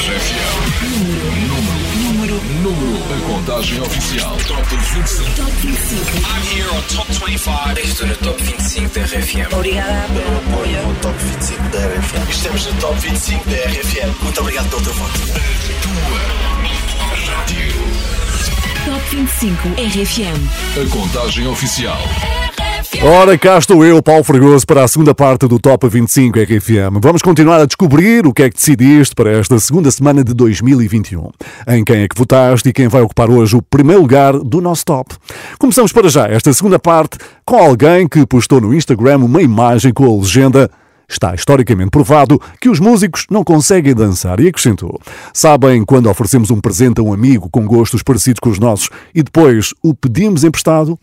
RFM. Número, número, número. A contagem oficial. Top 25. Top 25. I'm here on Top 25. Estou no Top 25 da RFM. Obrigada pelo apoio. no Top 25 da RFM. Estamos no Top 25 da RFM. Muito obrigado pelo teu voto. Tua rádio. Top 25 RFM. A contagem oficial. Ora, cá estou eu, Paulo Fragoso, para a segunda parte do Top 25 RFM. Vamos continuar a descobrir o que é que decidiste para esta segunda semana de 2021. Em quem é que votaste e quem vai ocupar hoje o primeiro lugar do nosso top. Começamos para já esta segunda parte com alguém que postou no Instagram uma imagem com a legenda Está historicamente provado que os músicos não conseguem dançar e acrescentou: Sabem quando oferecemos um presente a um amigo com gostos parecidos com os nossos e depois o pedimos emprestado?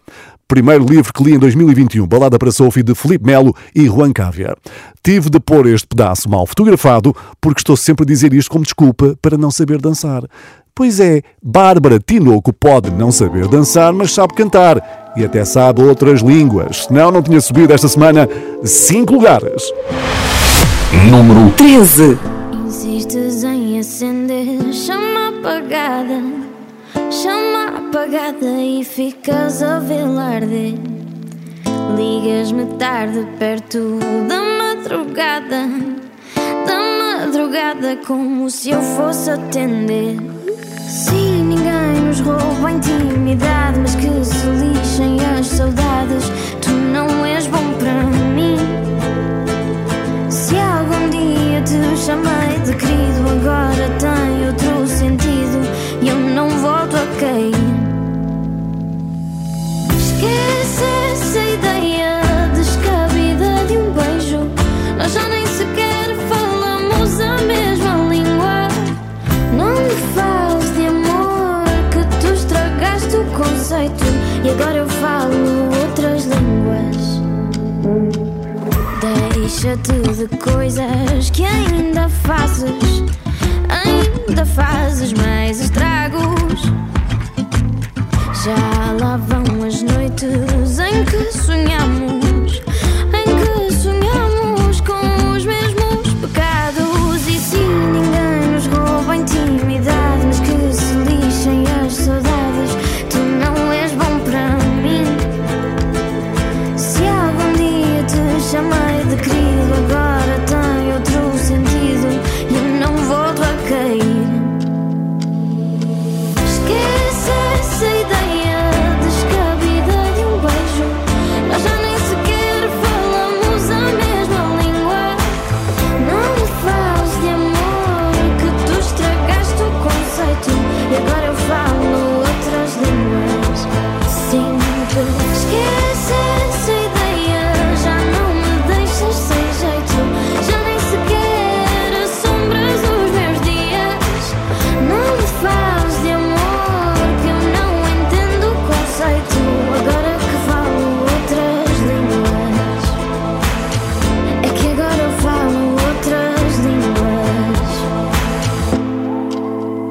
Primeiro livro que li em 2021, Balada para Sophie, de Felipe Melo e Juan Cávia. Tive de pôr este pedaço mal fotografado porque estou sempre a dizer isto como desculpa para não saber dançar. Pois é, Bárbara Tinoco pode não saber dançar, mas sabe cantar e até sabe outras línguas. Senão, não tinha subido esta semana cinco lugares. Número 13. Insistes em acender chama apagada, chama apagada e ficas a vê-la. Ligas-me tarde perto da madrugada, da madrugada como se eu fosse atender. Sim, ninguém nos rouba a intimidade, mas que se lixem as saudades. Tu não és bom para mim. Se algum dia te chamei Deixa-te de coisas que ainda fazes, ainda fazes mais estragos. Já lá vão as noites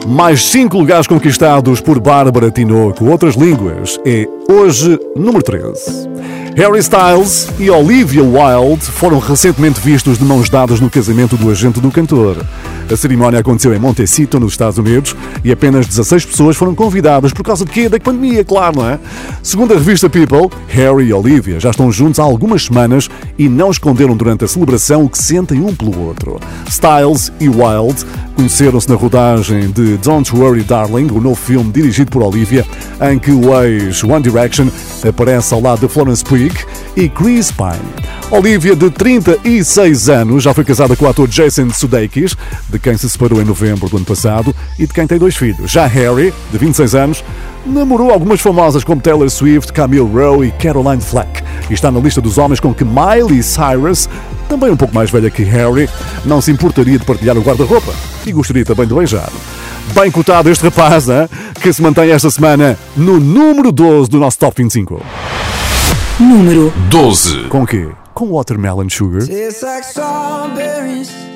Mais cinco lugares conquistados por Bárbara Tinoco. Outras línguas. É hoje número 13. Harry Styles e Olivia Wilde foram recentemente vistos de mãos dadas no casamento do agente do cantor. A cerimónia aconteceu em Montecito, nos Estados Unidos, e apenas 16 pessoas foram convidadas por causa de quê? Da pandemia, claro, não é? Segundo a revista People, Harry e Olivia já estão juntos há algumas semanas e não esconderam durante a celebração o que sentem um pelo outro. Styles e Wilde conheceram-se na rodagem de Don't Worry Darling, o novo filme dirigido por Olivia, em que o ex One Direction aparece ao lado de Florence Pugh e Chris Pine. Olivia, de 36 anos, já foi casada com o ator Jason Sudeikis, de quem se separou em novembro do ano passado e de quem tem dois filhos. Já Harry, de 26 anos, namorou algumas famosas como Taylor Swift, Camille Rowe e Caroline Flack. E está na lista dos homens com que Miley Cyrus, também um pouco mais velha que Harry, não se importaria de partilhar o guarda-roupa e gostaria também de beijar. Bem cotado este rapaz, hein? que se mantém esta semana no número 12 do nosso Top 25. Número 12. Com o quê? Com Watermelon Sugar. Tastes like strawberries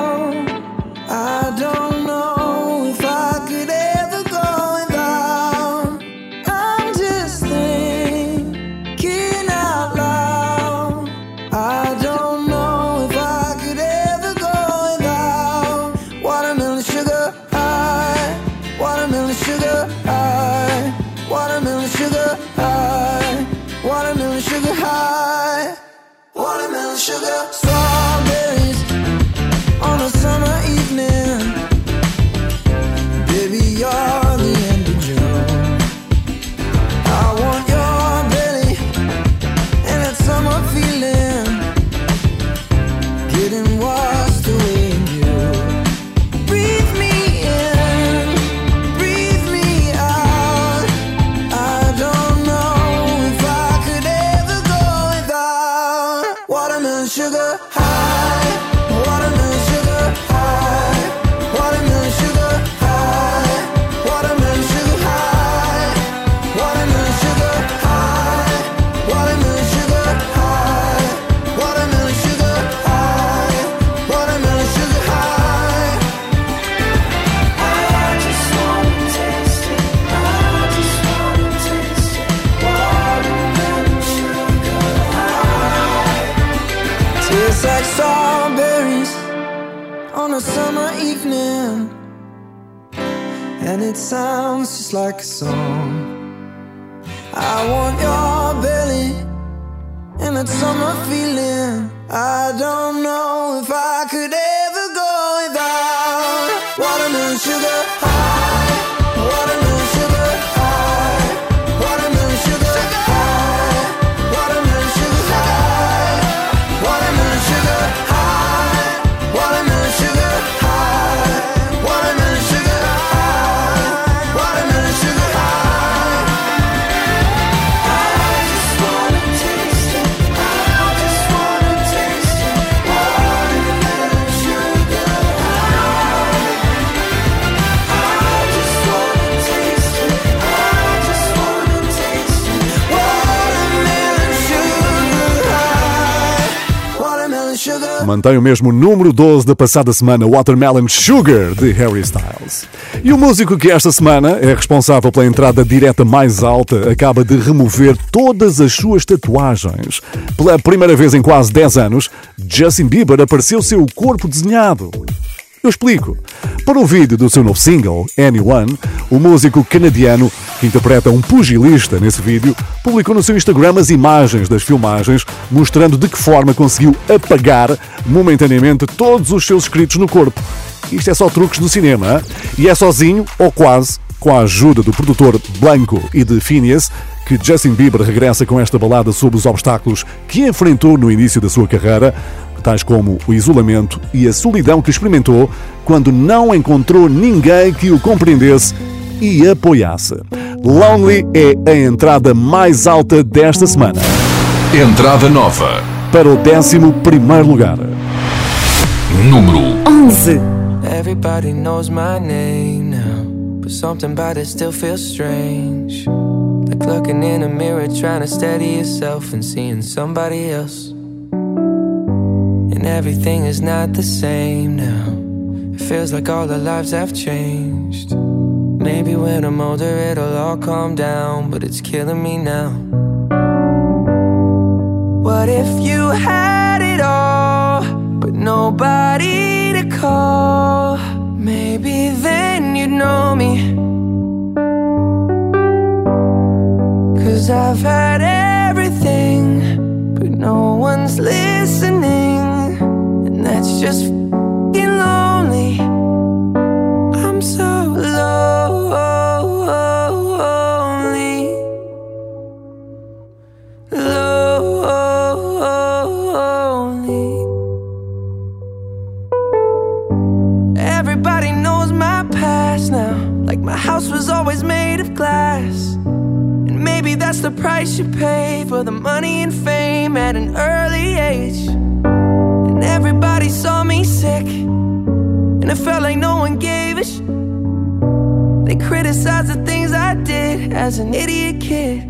Mantém o mesmo número 12 da passada semana, Watermelon Sugar, de Harry Styles. E o músico que esta semana é responsável pela entrada direta mais alta acaba de remover todas as suas tatuagens. Pela primeira vez em quase 10 anos, Justin Bieber apareceu seu corpo desenhado. Eu explico. Para o vídeo do seu novo single, Anyone, o músico canadiano, que interpreta um pugilista nesse vídeo, publicou no seu Instagram as imagens das filmagens, mostrando de que forma conseguiu apagar momentaneamente todos os seus escritos no corpo. Isto é só truques do cinema, e é sozinho, ou quase, com a ajuda do produtor Blanco e de Phineas, que Justin Bieber regressa com esta balada sobre os obstáculos que enfrentou no início da sua carreira, tais como o isolamento e a solidão que experimentou quando não encontrou ninguém que o compreendesse e apoiasse. Lonely é a entrada mais alta desta semana, Entrada nova. para o 11 primeiro lugar. Número 11. Everybody knows my name now, but something about it still feels strange. Like looking in a mirror, trying to steady yourself and seeing somebody else. Everything is not the same now. It feels like all our lives have changed. Maybe when I'm older, it'll all calm down, but it's killing me now. What if you had it all, but nobody to call? Maybe then you'd know me. Cause I've had everything, but no one's listening. That's just fing lonely. I'm so lonely. Lonely. Everybody knows my past now. Like my house was always made of glass. And maybe that's the price you pay for the money and fame at an early age. Everybody saw me sick. And it felt like no one gave a sh. They criticized the things I did as an idiot kid.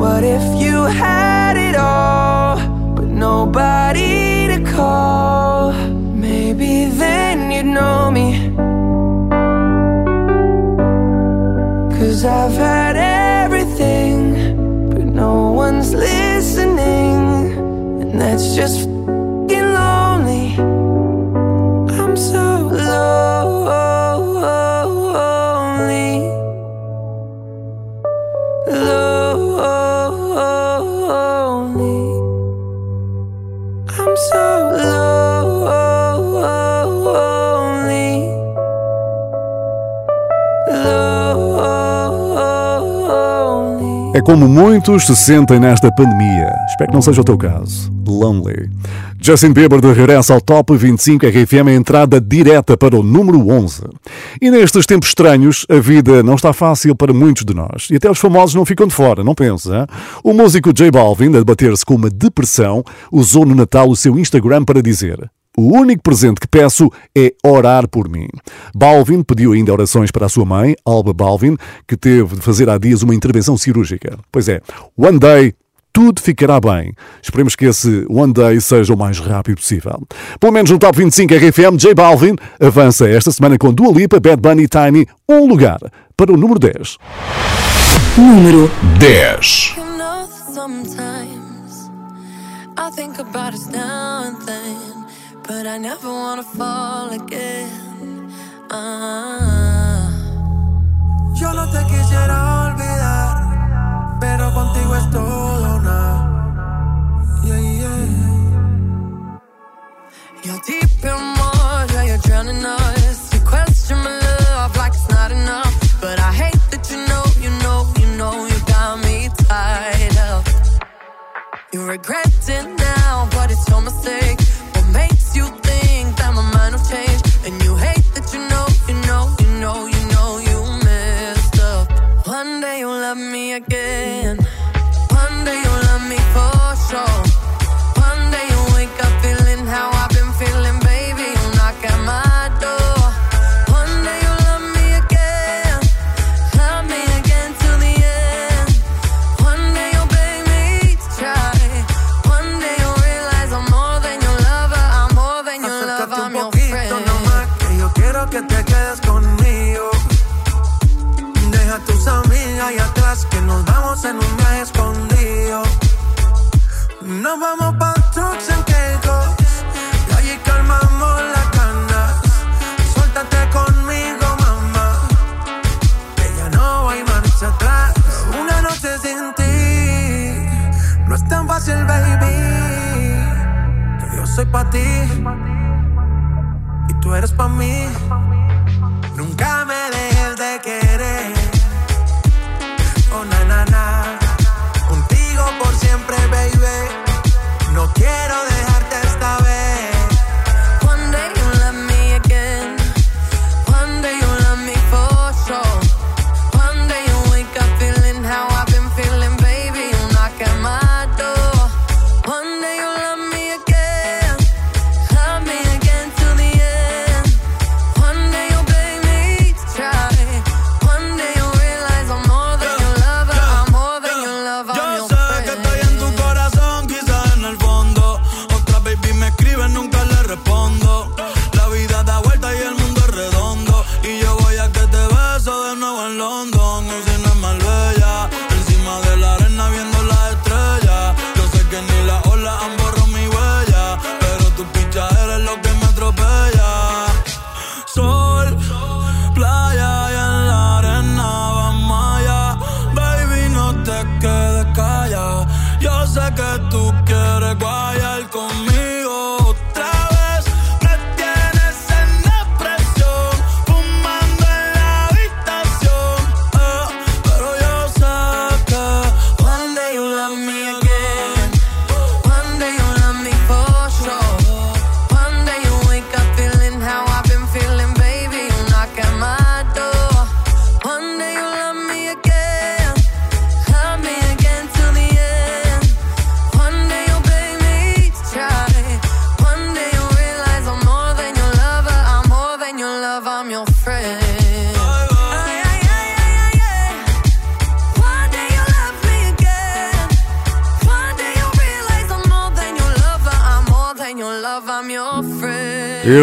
What if you had it all, but nobody to call? Maybe then you'd know me. Cause I've had everything, That's just fing lonely. I'm so lonely. Lonely. I'm so lonely. Lonely. É como muitos se sentem nesta pandemia. Espero que não seja o teu caso. Lonely. Justin Bieber de regresso ao Top 25 RFM, a entrada direta para o número 11. E nestes tempos estranhos, a vida não está fácil para muitos de nós. E até os famosos não ficam de fora, não pensa? O músico J Balvin, a debater-se com uma depressão, usou no Natal o seu Instagram para dizer o único presente que peço é orar por mim. Balvin pediu ainda orações para a sua mãe, Alba Balvin, que teve de fazer há dias uma intervenção cirúrgica. Pois é, one day tudo ficará bem. Esperemos que esse One Day seja o mais rápido possível. Pelo menos no Top 25 RFM, J Balvin avança esta semana com Dua Lipa, Bad Bunny e Tiny um lugar para o número 10. Número 10 I think about us now and then, but I never wanna fall again. Ah. Yo no te quisiera olvidar, pero contigo es todo. You're deep in water, you're drowning us. You question my love like it's not enough. But I hate that you know, you know, you know, you got me tied up. You're regretting pa' ti y tú eres pa' mí.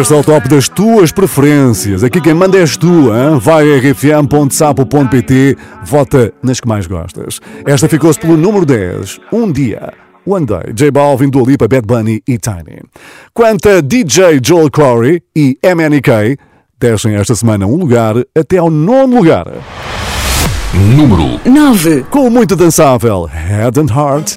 Este é o top das tuas preferências. Aqui quem manda és tu, hein? vai a rfm.sapo.pt, vota nas que mais gostas. Esta ficou-se pelo número 10, Um Dia. One Day, J Balvin, Dua Lipa, Bad Bunny e Tiny. Quanto a DJ Joel Corey e MNK, descem esta semana um lugar até ao nono lugar. Número 9. Com muito dançável Head and Heart.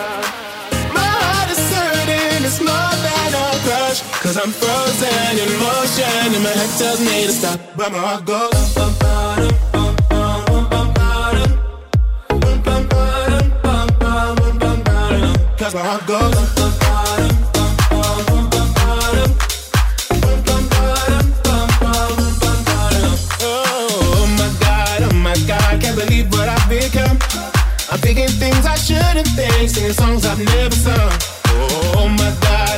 Cause I'm frozen in motion and my head tells me to stop. But my heart goes. Bum, bum, bum, Cause my heart goes I'm thinking things I shouldn't think, singing songs I've never sung. Oh my god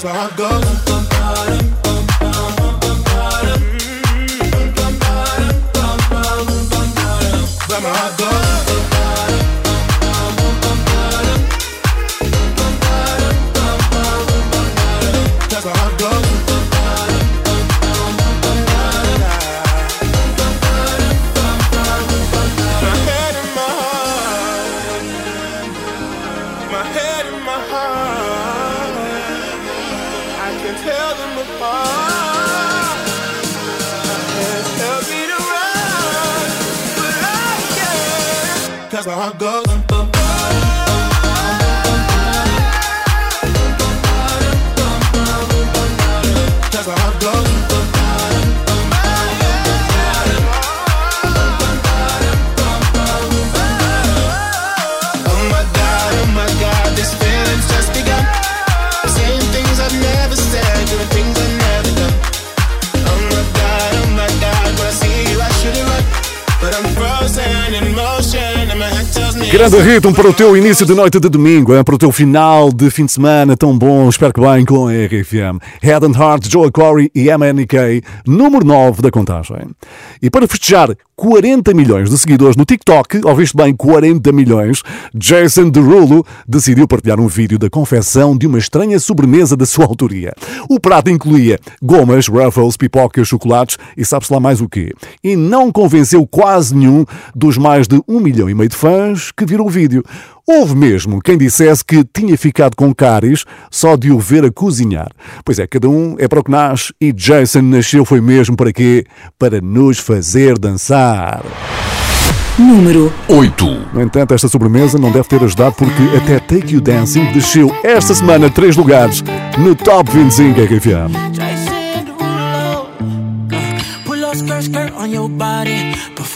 that's where I go. Goes. Grande ritmo para o teu início de noite de domingo, para o teu final de fim de semana tão bom, espero que bem com a RFM. Head and Heart, Joel Corey e MNK, número 9 da contagem. E para festejar 40 milhões de seguidores no TikTok, ouviste bem 40 milhões, Jason Derulo decidiu partilhar um vídeo da confecção de uma estranha sobremesa da sua autoria. O prato incluía gomas, ruffles, pipocas, chocolates e sabe-se lá mais o quê. E não convenceu quase nenhum dos mais de um milhão e meio de fãs que viram o vídeo. Houve mesmo quem dissesse que tinha ficado com cáries só de o ver a cozinhar. Pois é, cada um é para o que nasce e Jason nasceu foi mesmo para quê? Para nos fazer dançar. Número 8. No entanto, esta sobremesa não deve ter ajudado porque até Take You Dancing desceu esta semana três lugares no Top 25 RFM. Jason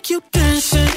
make you dance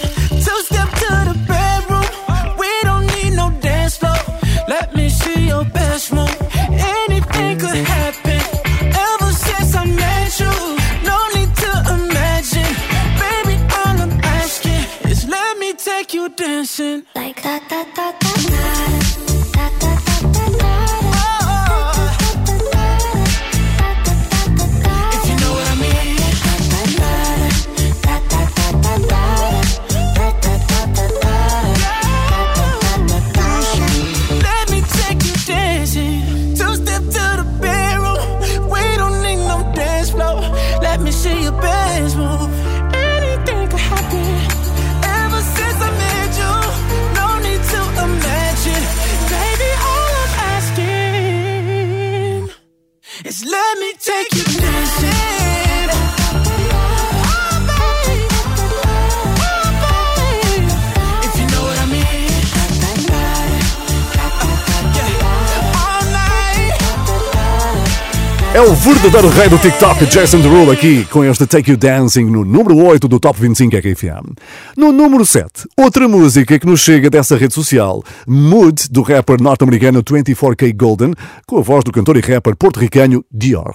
verdadeiro rei do TikTok, Jason Derulo, aqui com este Take You Dancing no número 8 do Top 25 RFM. No número 7, outra música que nos chega dessa rede social, Mood, do rapper norte-americano 24K Golden, com a voz do cantor e rapper porto-ricano Dior.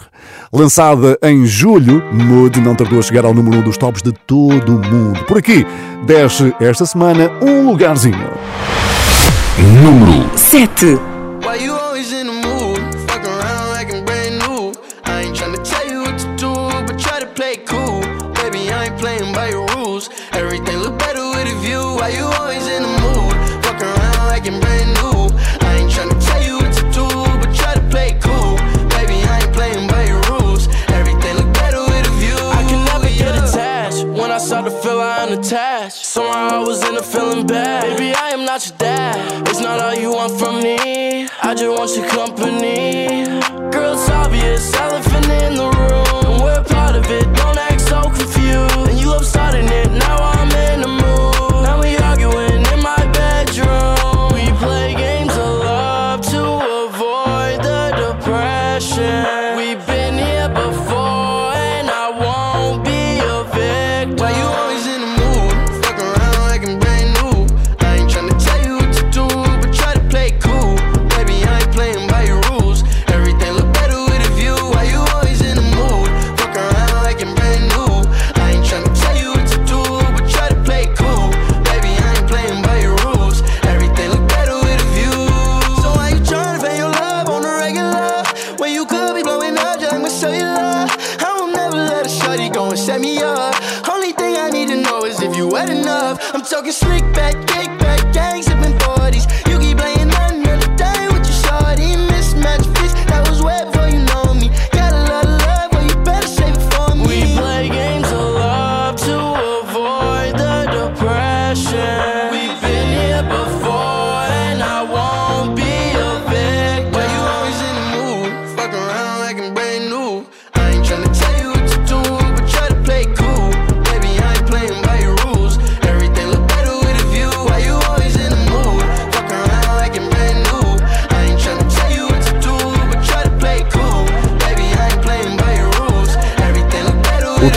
Lançada em julho, Mood não tardou a chegar ao número 1 dos tops de todo o mundo. Por aqui, desce esta semana um lugarzinho. Número 7. Bad. Baby, I am not your dad. It's not all you want from me. I just want your company. Girl, it's obvious,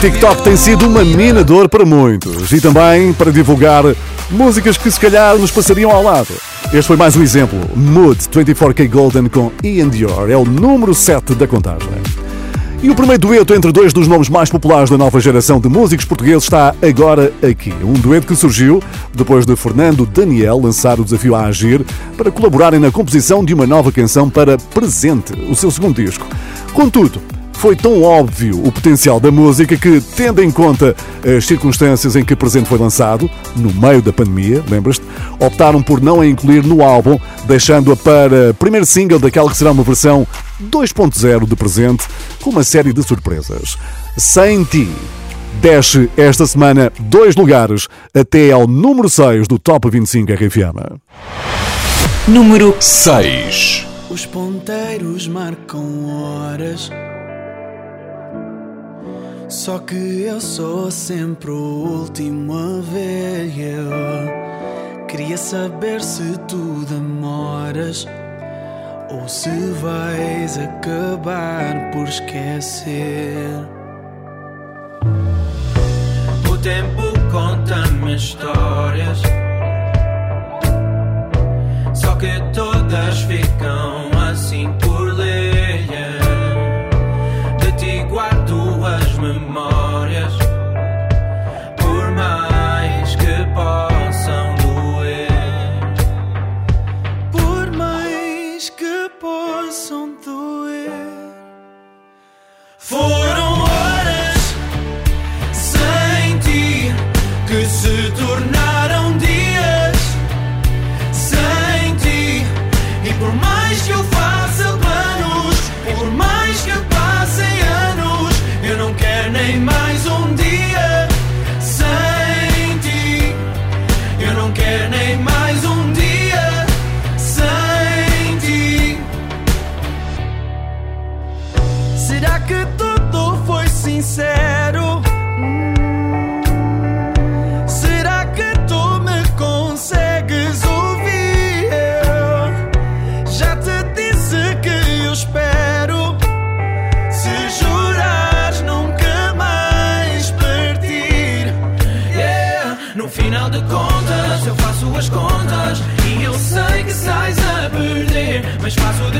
TikTok tem sido uma mina de ouro para muitos e também para divulgar músicas que se calhar nos passariam ao lado. Este foi mais um exemplo. Mood 24K Golden com Ian Dior é o número 7 da contagem. E o primeiro dueto entre dois dos nomes mais populares da nova geração de músicos portugueses está agora aqui. Um dueto que surgiu depois de Fernando Daniel lançar o desafio a agir para colaborarem na composição de uma nova canção para Presente, o seu segundo disco. Contudo, foi tão óbvio o potencial da música que, tendo em conta as circunstâncias em que o presente foi lançado, no meio da pandemia, lembras-te, optaram por não a incluir no álbum, deixando-a para primeiro single daquela que será uma versão 2.0 de presente, com uma série de surpresas. Sem ti. Desce esta semana dois lugares até ao número 6 do Top 25 RFM. Número 6. Os ponteiros marcam horas. Só que eu sou sempre o último a ver. Eu queria saber se tu demoras ou se vais acabar por esquecer. O tempo conta-me histórias. Só que todas ficam assim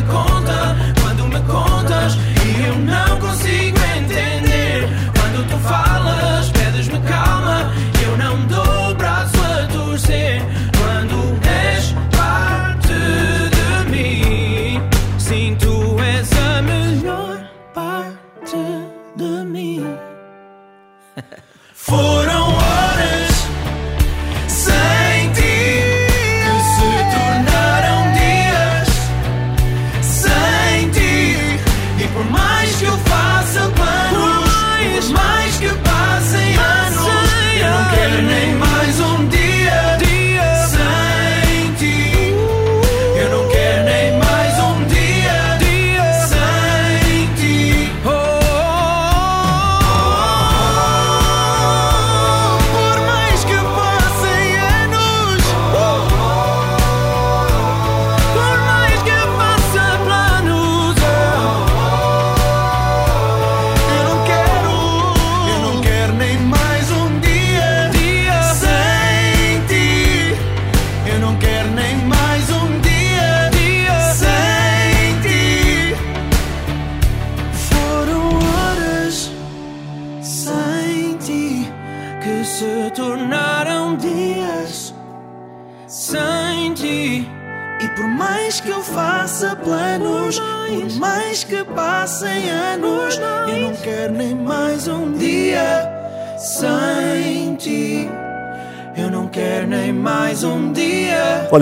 con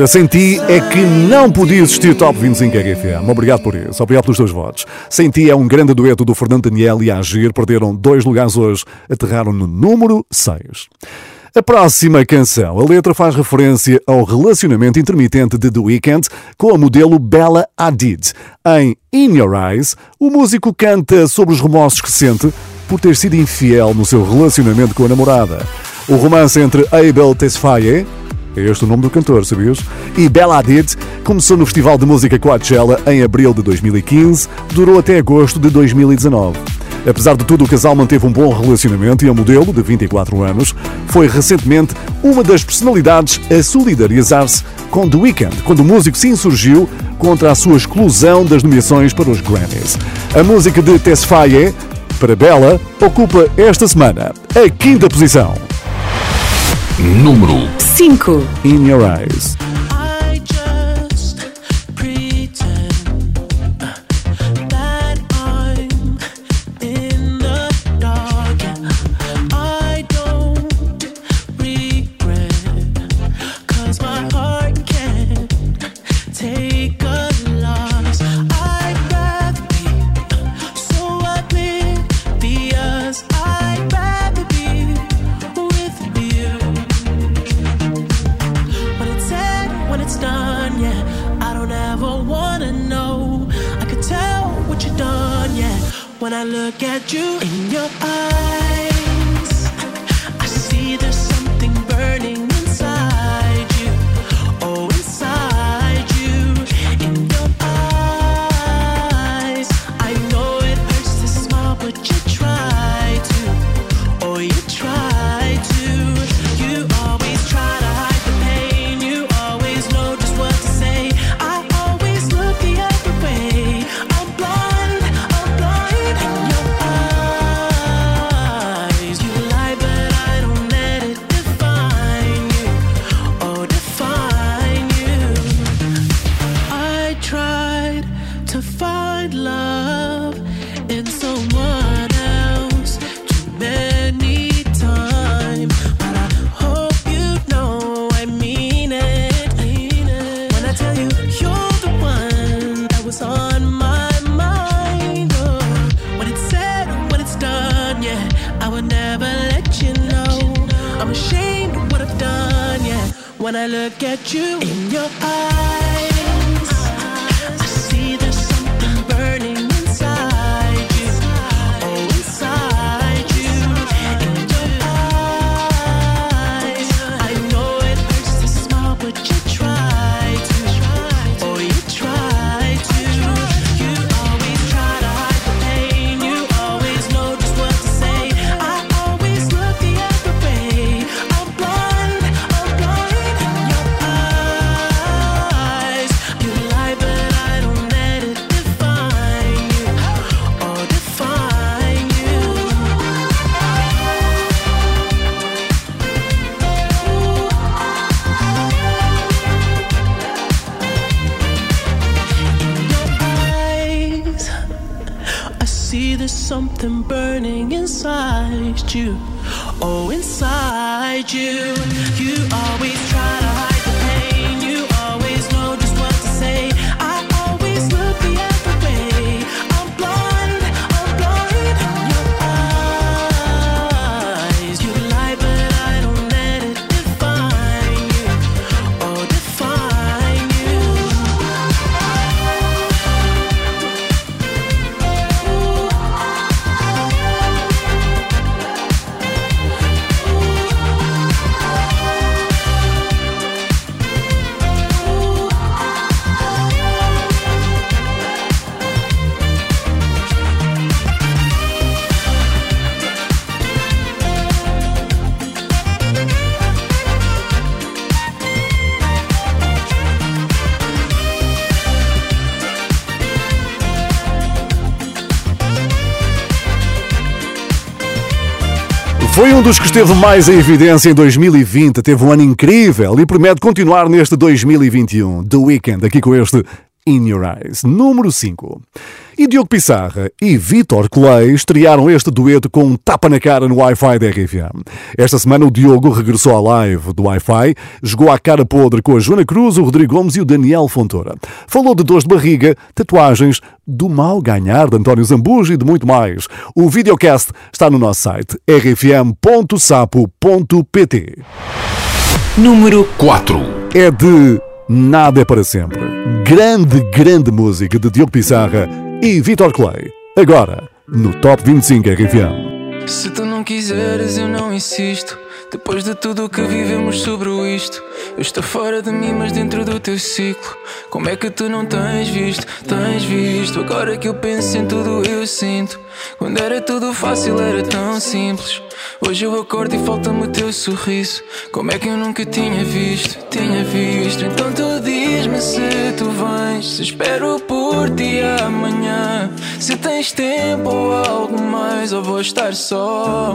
Olha, sem ti é que não podia existir Top 25 RFM. Obrigado por isso, obrigado pelos teus votos. Sem ti é um grande dueto do Fernando Daniel e Agir. Perderam dois lugares hoje, aterraram no número 6. A próxima canção, a letra faz referência ao relacionamento intermitente de The Weeknd com a modelo Bella Hadid. Em In Your Eyes, o músico canta sobre os remorsos que sente por ter sido infiel no seu relacionamento com a namorada. O romance entre Abel Tesfaye é este o nome do cantor, sabias? E Bella Hadid começou no Festival de Música Coachella em abril de 2015, durou até agosto de 2019. Apesar de tudo, o casal manteve um bom relacionamento e a modelo, de 24 anos, foi recentemente uma das personalidades a solidarizar-se com The Weeknd, quando o músico se insurgiu contra a sua exclusão das nomeações para os Grammys. A música de Tesfaye, para Bella, ocupa esta semana a quinta posição. Número 5 In Your Eyes. Um dos que esteve mais em evidência em 2020. Teve um ano incrível e promete continuar neste 2021. The Weekend, aqui com este In Your Eyes. Número 5. E Diogo Pissarra e Vitor Clay estrearam este dueto com um tapa na cara no Wi-Fi da RFM. Esta semana o Diogo regressou à live do Wi-Fi, jogou à cara podre com a Joana Cruz, o Rodrigo Gomes e o Daniel Fontoura. Falou de dores de barriga, tatuagens, do mal ganhar de António Zambujo e de muito mais. O videocast está no nosso site rfm.sapo.pt. Número 4. É de Nada é para sempre. Grande, grande música de Diogo Pissarra e Vitor Clay. Agora, no Top 25 RFM. Se tu não quiseres, eu não insisto. Depois de tudo o que vivemos sobre isto, eu estou fora de mim, mas dentro do teu ciclo. Como é que tu não tens visto? Tens visto? Agora que eu penso em tudo, eu sinto. Quando era tudo fácil, era tão simples. Hoje eu acordo e falta-me o teu sorriso. Como é que eu nunca tinha visto? Tinha visto. Então tu diz-me se tu vens. Se espero por ti amanhã. Se tens tempo ou algo mais, ou vou estar só.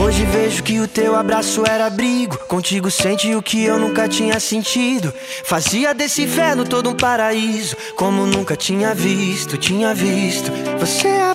Hoje vejo que o teu abraço era abrigo. Contigo sente o que eu nunca tinha sentido. Fazia desse inferno todo um paraíso. Como nunca tinha visto, tinha visto. Você é a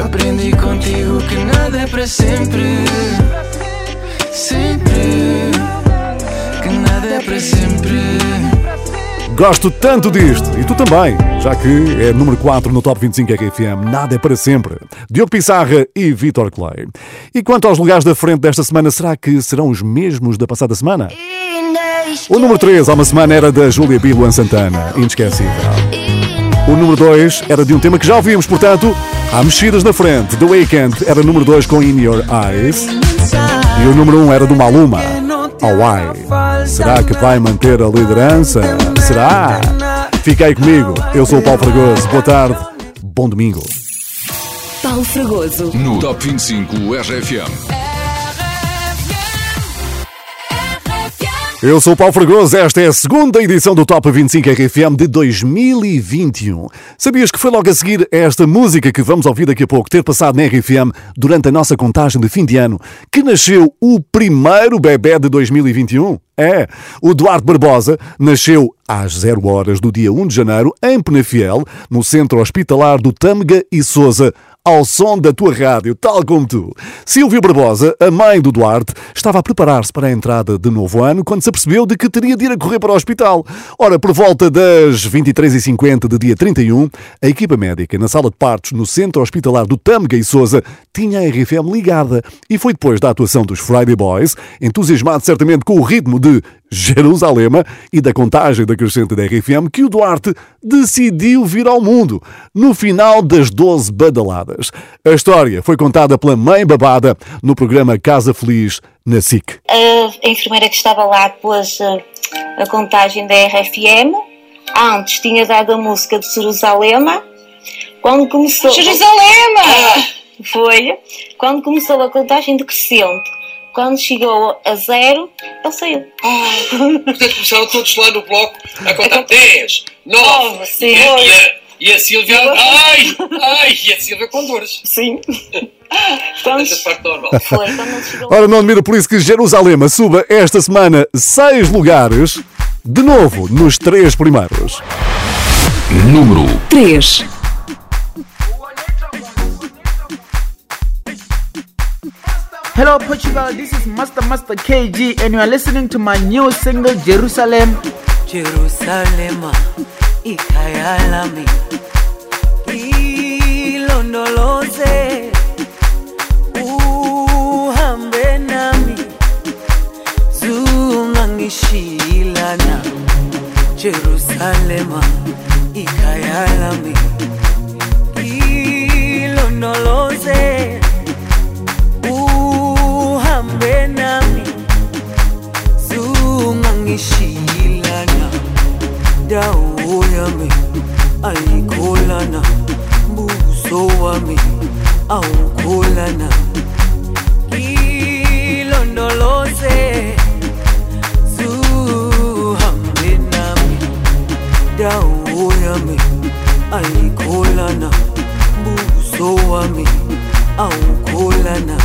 Aprendi contigo que nada é para sempre. Sempre. Que nada é para sempre. Gosto tanto disto, e tu também, já que é número 4 no Top 25 RFM, nada é para sempre. Diogo Pissarra e Vitor Clay. E quanto aos lugares da frente desta semana, será que serão os mesmos da passada semana? O número 3 há uma semana era da Júlia B. Luan Santana, inesquecível. O número 2 era de um tema que já ouvimos, portanto, há mexidas na frente. The Weeknd era número 2 com In Your Eyes. E o número 1 um era do Maluma, Hawaii. Será que vai manter a liderança? Será? Fica aí comigo, eu sou o Paulo Fragoso. Boa tarde, bom domingo. Paulo Fragoso. No Top 25 RFM. Eu sou o Paulo Fragoso, esta é a segunda edição do Top 25 RFM de 2021. Sabias que foi logo a seguir esta música que vamos ouvir daqui a pouco ter passado na RFM durante a nossa contagem de fim de ano, que nasceu o primeiro bebê de 2021? É, o Duarte Barbosa nasceu às 0 horas do dia 1 de janeiro em Penafiel, no centro hospitalar do Tâmega e Sousa, ao som da tua rádio, tal como tu. Silvia Barbosa, a mãe do Duarte, estava a preparar-se para a entrada de novo ano quando se apercebeu de que teria de ir a correr para o hospital. Ora, por volta das 23h50 do dia 31, a equipa médica na sala de partos no centro hospitalar do Tâmega e Sousa tinha a RFM ligada. E foi depois da atuação dos Friday Boys, entusiasmado certamente com o ritmo de Jerusalema e da contagem da crescente da RFM que o Duarte decidiu vir ao mundo no final das 12 badaladas. A história foi contada pela mãe babada no programa Casa Feliz na SIC. A enfermeira que estava lá pôs a, a contagem da RFM. Antes tinha dado a música de Jerusalema. Quando começou. Jerusalema! Foi. Quando começou a contagem decrescente. Quando chegou a zero, ele saiu. Portanto, começaram todos lá no bloco a contar 10, 9, Nove, sim. e, a, e, Silvia. Ai, ai, e a Silvia com dores. Sim. Essa parte normal. Foi ele chegou. Ora, não admira por isso que Jerusalema suba esta semana seis lugares, de novo nos três primeiros. Número 3. Hello Portugal, this is Master Master KG and you are listening to my new single Jerusalem. Jerusalema ikhaya lami ilondoloze uhambe nami. Zungangishilana Jerusalema ikhaya lami ilondoloze uhambe nami zungangishilana dawo yami ayikholana buso wami awukholana ilondoloze zuhambe nami dawo yami ayikholana buso wami awukholana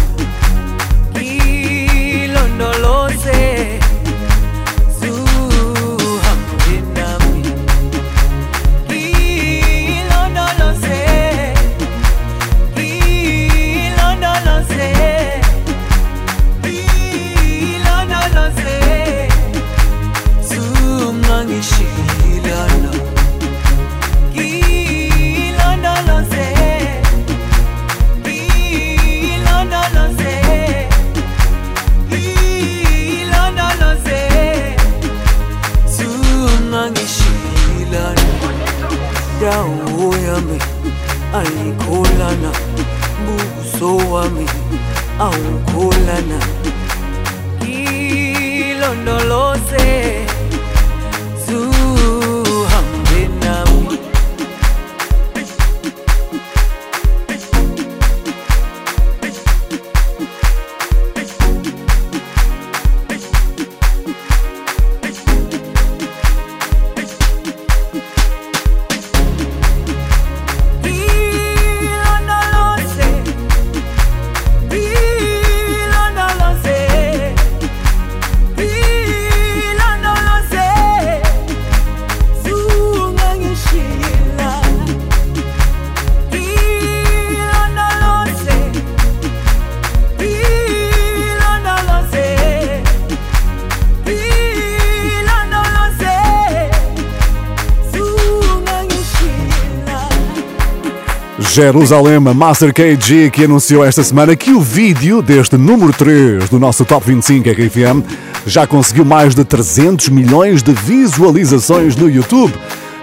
Jerusalema Master KG que anunciou esta semana que o vídeo deste número 3 do nosso Top 25 RFM já conseguiu mais de 300 milhões de visualizações no YouTube.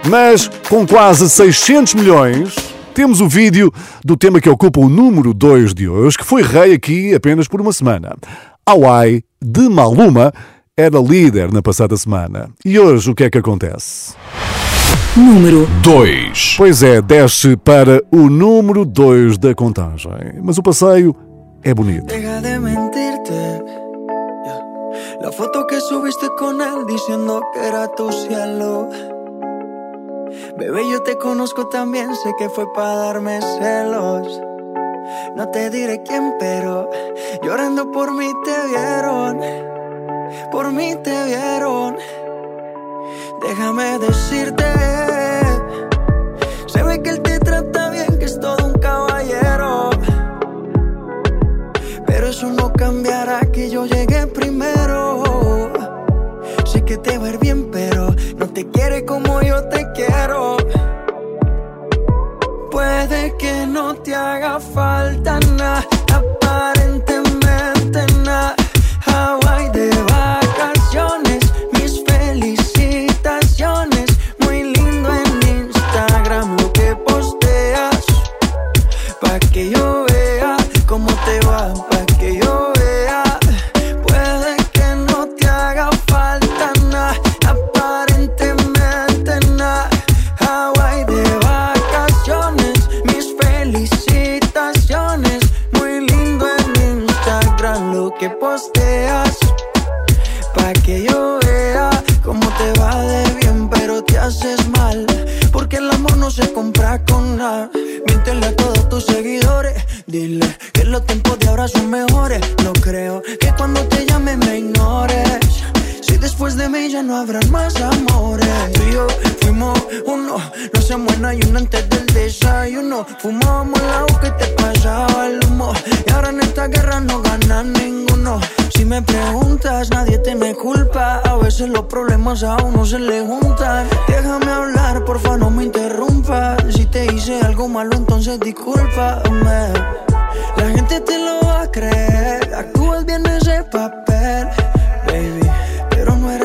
Mas com quase 600 milhões, temos o vídeo do tema que ocupa o número 2 de hoje, que foi rei aqui apenas por uma semana. Hawaii, de Maluma, era líder na passada semana. E hoje o que é que acontece? Número 2. Pois é, desce para o número 2 da contagem. Mas o passeio é bonito. Deja de mentirte. La foto que subiste con él diciendo que era tu cielo. Bebé, yo te conozco también, sé que fue para darme celos. No te diré quién, pero llorando por mí te vieron. Por mí te vieron. Déjame decirte. Como yo te quiero. Puede que no te haga falta nada,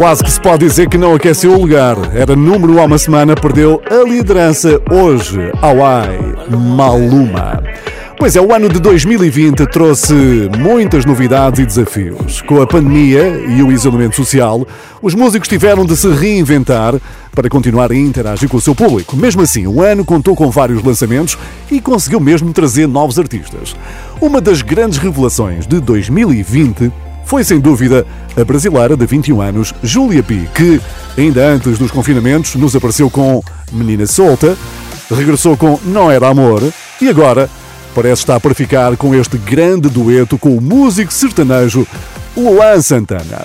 Quase que se pode dizer que não aqueceu o lugar. Era número há uma semana, perdeu a liderança hoje. Hawaii, Maluma. Pois é, o ano de 2020 trouxe muitas novidades e desafios. Com a pandemia e o isolamento social, os músicos tiveram de se reinventar para continuar a interagir com o seu público. Mesmo assim, o ano contou com vários lançamentos e conseguiu mesmo trazer novos artistas. Uma das grandes revelações de 2020 foi sem dúvida a brasileira de 21 anos, Julia P, que, ainda antes dos confinamentos, nos apareceu com Menina Solta, regressou com Não Era Amor e agora parece estar para ficar com este grande dueto com o músico sertanejo Luan Santana.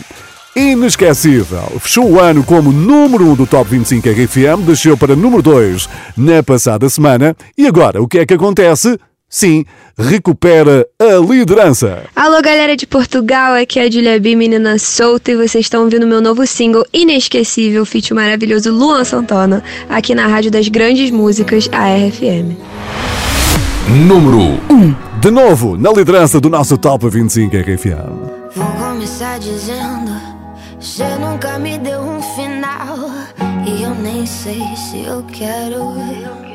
Inesquecível. Fechou o ano como número 1 um do Top 25 RFM, desceu para número 2 na passada semana e agora o que é que acontece? Sim, recupera a liderança. Alô, galera de Portugal, aqui é a Julia B, menina solta, e vocês estão ouvindo meu novo single inesquecível, feat maravilhoso Luan Santana, aqui na Rádio das Grandes Músicas, a RFM. Número 1. Um. De novo, na liderança do nosso Top 25 RFM. Vou começar dizendo: Você nunca me deu um final. E eu nem sei se eu quero.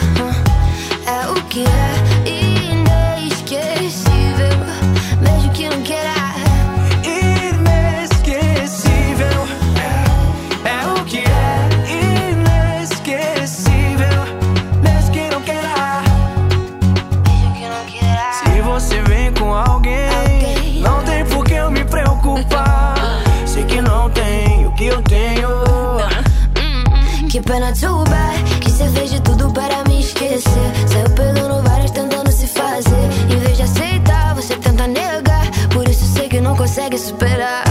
é o que é. Inesquecível, mesmo que não queira. Inesquecível, é o que é. Inesquecível, mesmo que não queira. Se você vem com alguém, não tem por que eu me preocupar. Sei que não tem o que eu tenho. Que pena too bad Que cê fez de tudo para me Saiu pegando várias tentando se fazer. Em vez de aceitar, você tenta negar. Por isso sei que não consegue superar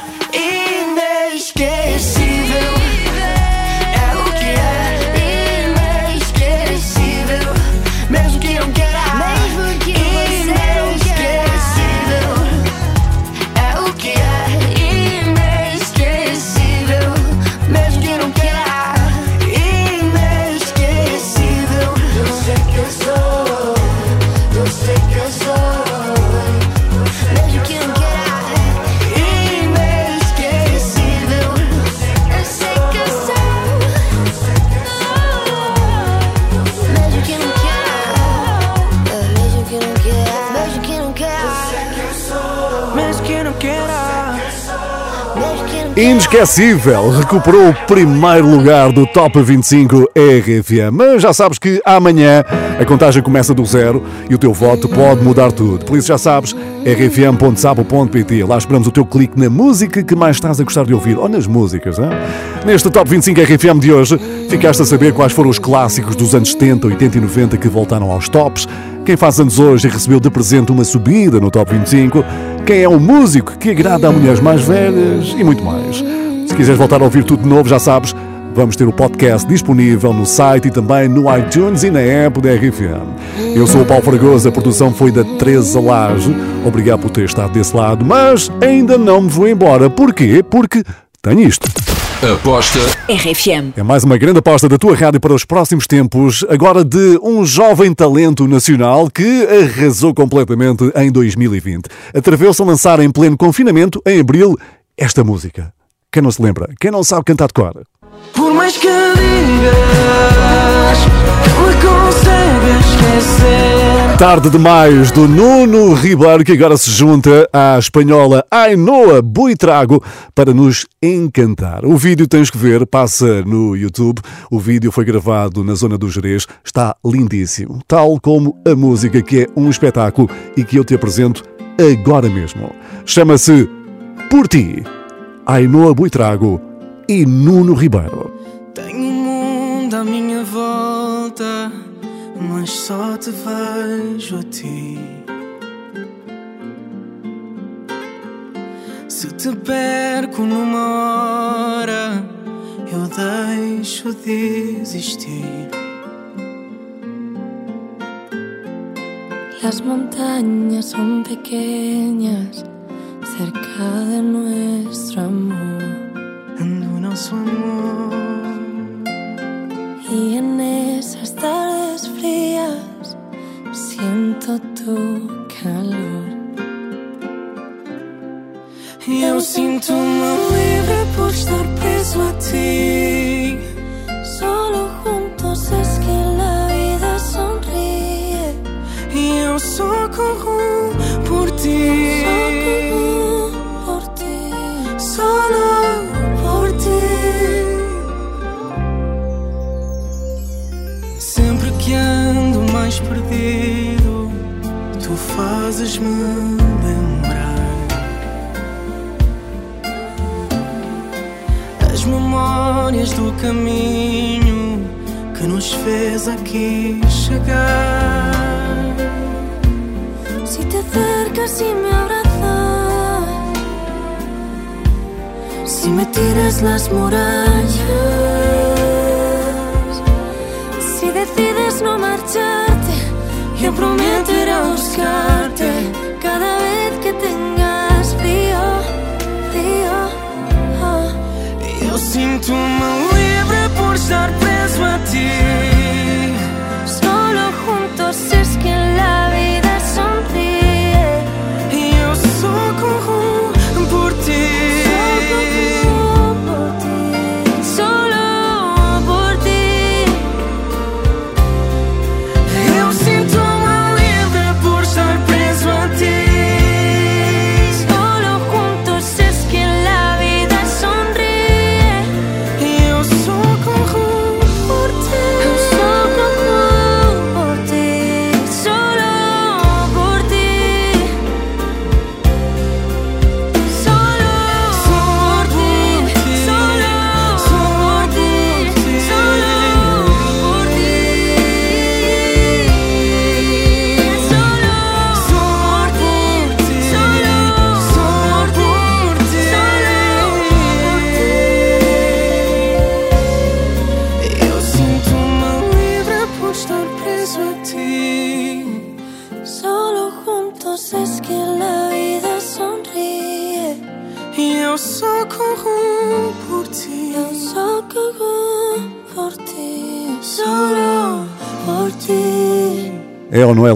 Inesquecível, recuperou o primeiro lugar do Top 25 RFM. Mas já sabes que amanhã a contagem começa do zero e o teu voto pode mudar tudo. Por isso já sabes, rfm.sapo.pt. Lá esperamos o teu clique na música que mais estás a gostar de ouvir, ou nas músicas, hein? Neste Top 25 RFM de hoje, ficaste a saber quais foram os clássicos dos anos 70, 80 e 90 que voltaram aos tops. Quem faz anos hoje e recebeu de presente uma subida no Top 25. Quem é o músico que agrada a mulheres mais velhas e muito mais. Se quiseres voltar a ouvir tudo de novo, já sabes, vamos ter o podcast disponível no site e também no iTunes e na app da RFM. Eu sou o Paulo Fragoso, a produção foi da Teresa Lage. Obrigado por ter estado desse lado, mas ainda não me vou embora. Porquê? Porque tenho isto. Aposta RFM. É mais uma grande aposta da tua rádio para os próximos tempos, agora de um jovem talento nacional que arrasou completamente em 2020. Atreveu-se a lançar em pleno confinamento, em abril, esta música. Quem não se lembra? Quem não sabe cantar de cor? Por mais que digas me consegues esquecer. Tarde demais do Nuno Ribeiro, que agora se junta à espanhola Ainoa Buitrago para nos encantar. O vídeo tens que ver, passa no YouTube. O vídeo foi gravado na zona do Jerez, está lindíssimo. Tal como a música, que é um espetáculo e que eu te apresento agora mesmo. Chama-se Por Ti. Ainoa Buitrago e Nuno Ribeiro. Tenho um mundo à minha volta, mas só te vejo a ti. Se te perco numa hora, eu deixo de existir. Las montañas son pequeñas cerca de nuestro amor. Do nosso amor. Las murallas, si decides no marcharte, yo prometo ir a buscarte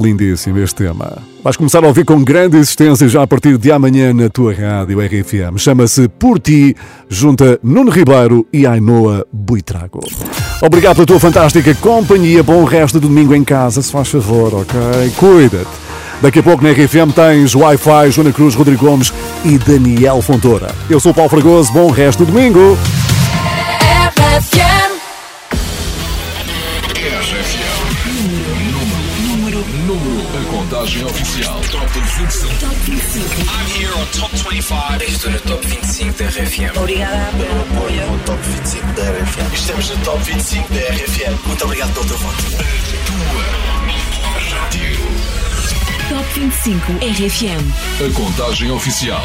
lindíssimo este tema? Vais começar a ouvir com grande existência já a partir de amanhã na tua rádio RFM. Chama-se Por Ti, junta Nuno Ribeiro e Ainoa Buitrago. Obrigado pela tua fantástica companhia. Bom resto de domingo em casa, se faz favor, ok? Cuida-te. Daqui a pouco na RFM tens Wi-Fi, Joana Cruz, Rodrigo Gomes e Daniel Fontoura. Eu sou o Paulo Fragoso, bom resto de domingo. Contagem oficial. Top 25. Top 25. I'm here on Top 25. Estou no Top 25 da RFM. Obrigada pelo apoio no Top 25 da RFM. Estamos no Top 25 da RFM. Muito obrigado pelo teu voto. Rádio. Top 25 RFM. A contagem oficial.